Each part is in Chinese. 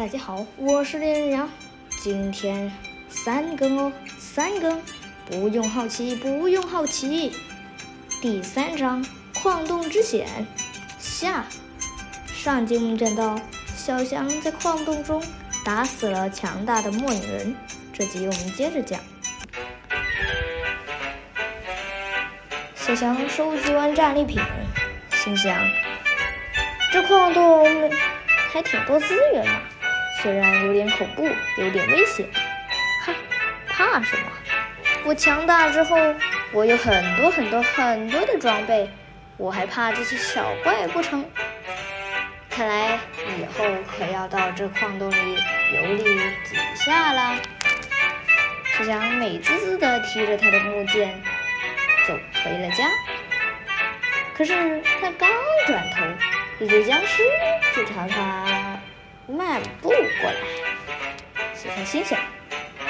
大家好，我是猎人羊，今天三更哦，三更，不用好奇，不用好奇。第三章矿洞之险下，上节目讲到小翔在矿洞中打死了强大的末影人，这集我们接着讲。小翔收集完战利品，心想：这矿洞还挺多资源嘛。虽然有点恐怖，有点危险，哈，怕什么？我强大之后，我有很多很多很多的装备，我还怕这些小怪不成？看来以后可要到这矿洞里游历几下了。小翔美滋滋地提着他的木剑，走回了家。可是他刚转头，一只僵尸就朝他。漫步过来，小强心想：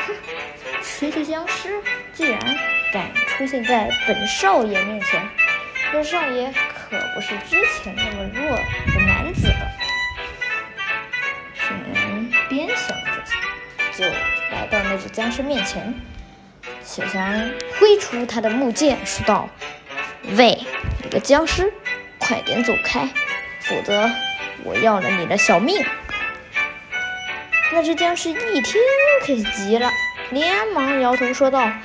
哼，这个僵尸竟然敢出现在本少爷面前，本少爷可不是之前那么弱的男子了。嗯，边想着，就来到那只僵尸面前。小强挥出他的木剑，说道：“喂，你个僵尸，快点走开，否则我要了你的小命！”那只僵尸一听可急了，连忙摇头说道：“啊，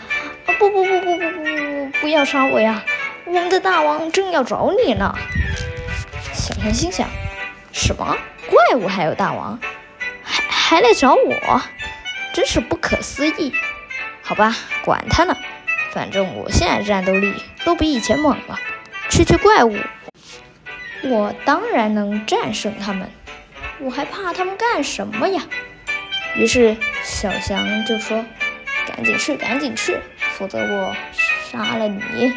不不不不不不不，不要杀我呀！我们的大王正要找你呢。”小强心想：“什么怪物还有大王，还还来找我，真是不可思议。”好吧，管他呢，反正我现在战斗力都比以前猛了，区区怪物，我当然能战胜他们，我还怕他们干什么呀？于是小翔就说：“赶紧去，赶紧去，否则我杀了你。”“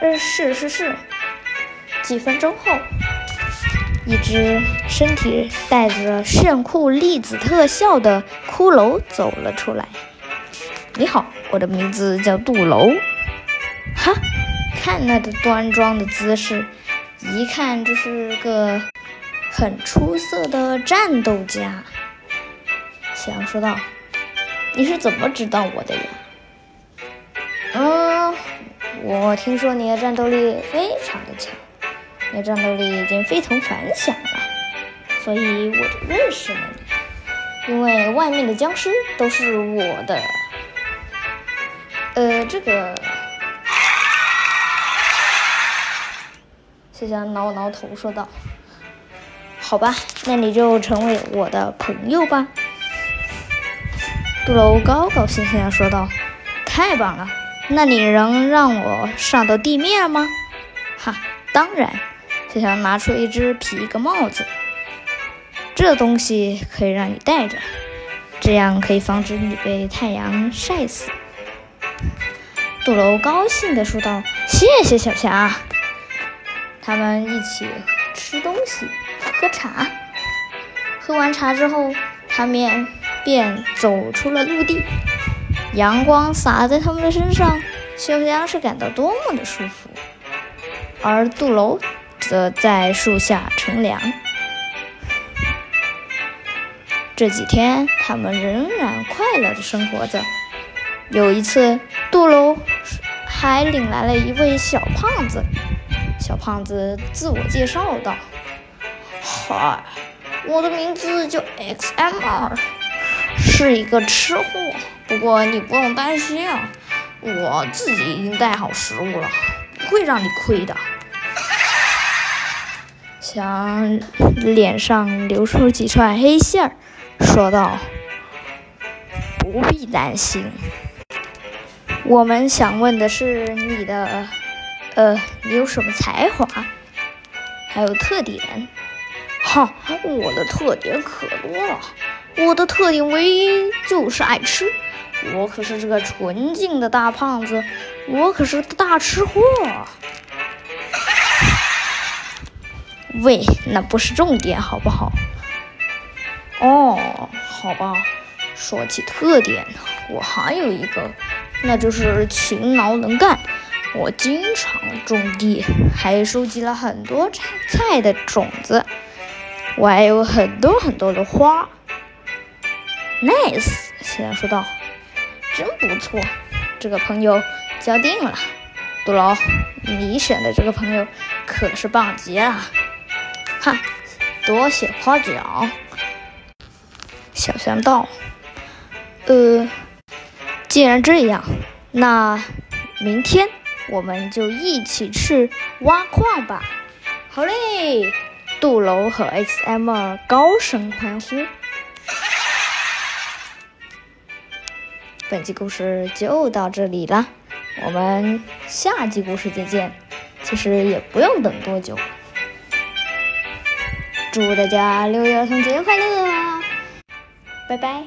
呃，是是是。”几分钟后，一只身体带着炫酷粒子特效的骷髅走了出来。“你好，我的名字叫杜楼。”“哈，看那个端庄的姿势，一看就是个很出色的战斗家。”小羊说道：“你是怎么知道我的呀？”“嗯，我听说你的战斗力非常的强，你的战斗力已经非同凡响了，所以我就认识了你。因为外面的僵尸都是我的。”呃，这个小羊挠挠头说道：“好吧，那你就成为我的朋友吧。”杜楼高高兴兴地说道：“太棒了！那你能让我上到地面吗？”“哈，当然。”小强拿出一只皮革帽子，这东西可以让你戴着，这样可以防止你被太阳晒死。杜楼高兴地说道：“谢谢小强。”他们一起吃东西、喝茶。喝完茶之后，他们。便走出了陆地，阳光洒在他们的身上，小强是感到多么的舒服。而杜楼则在树下乘凉。这几天，他们仍然快乐的生活着。有一次，杜楼还领来了一位小胖子。小胖子自我介绍道：“嗨，我的名字叫 X M 二。”是一个吃货，不过你不用担心啊，我自己已经带好食物了，不会让你亏的。想脸上流出几串黑线，说道：“不必担心。我们想问的是你的，呃，你有什么才华，还有特点？哈，我的特点可多了。”我的特点唯一就是爱吃，我可是这个纯净的大胖子，我可是大吃货。喂，那不是重点，好不好？哦，好吧。说起特点，我还有一个，那就是勤劳能干。我经常种地，还收集了很多菜菜的种子。我还有很多很多的花。，nice，小羊说道，真不错，这个朋友交定了。杜老，你选的这个朋友可是棒极了，哈，多谢夸奖。小象道，呃，既然这样，那明天我们就一起去挖矿吧。好嘞！杜楼和 XM 高声欢呼。本期故事就到这里了，我们下集故事再见。其实也不用等多久。祝大家六一儿童节快乐！拜拜。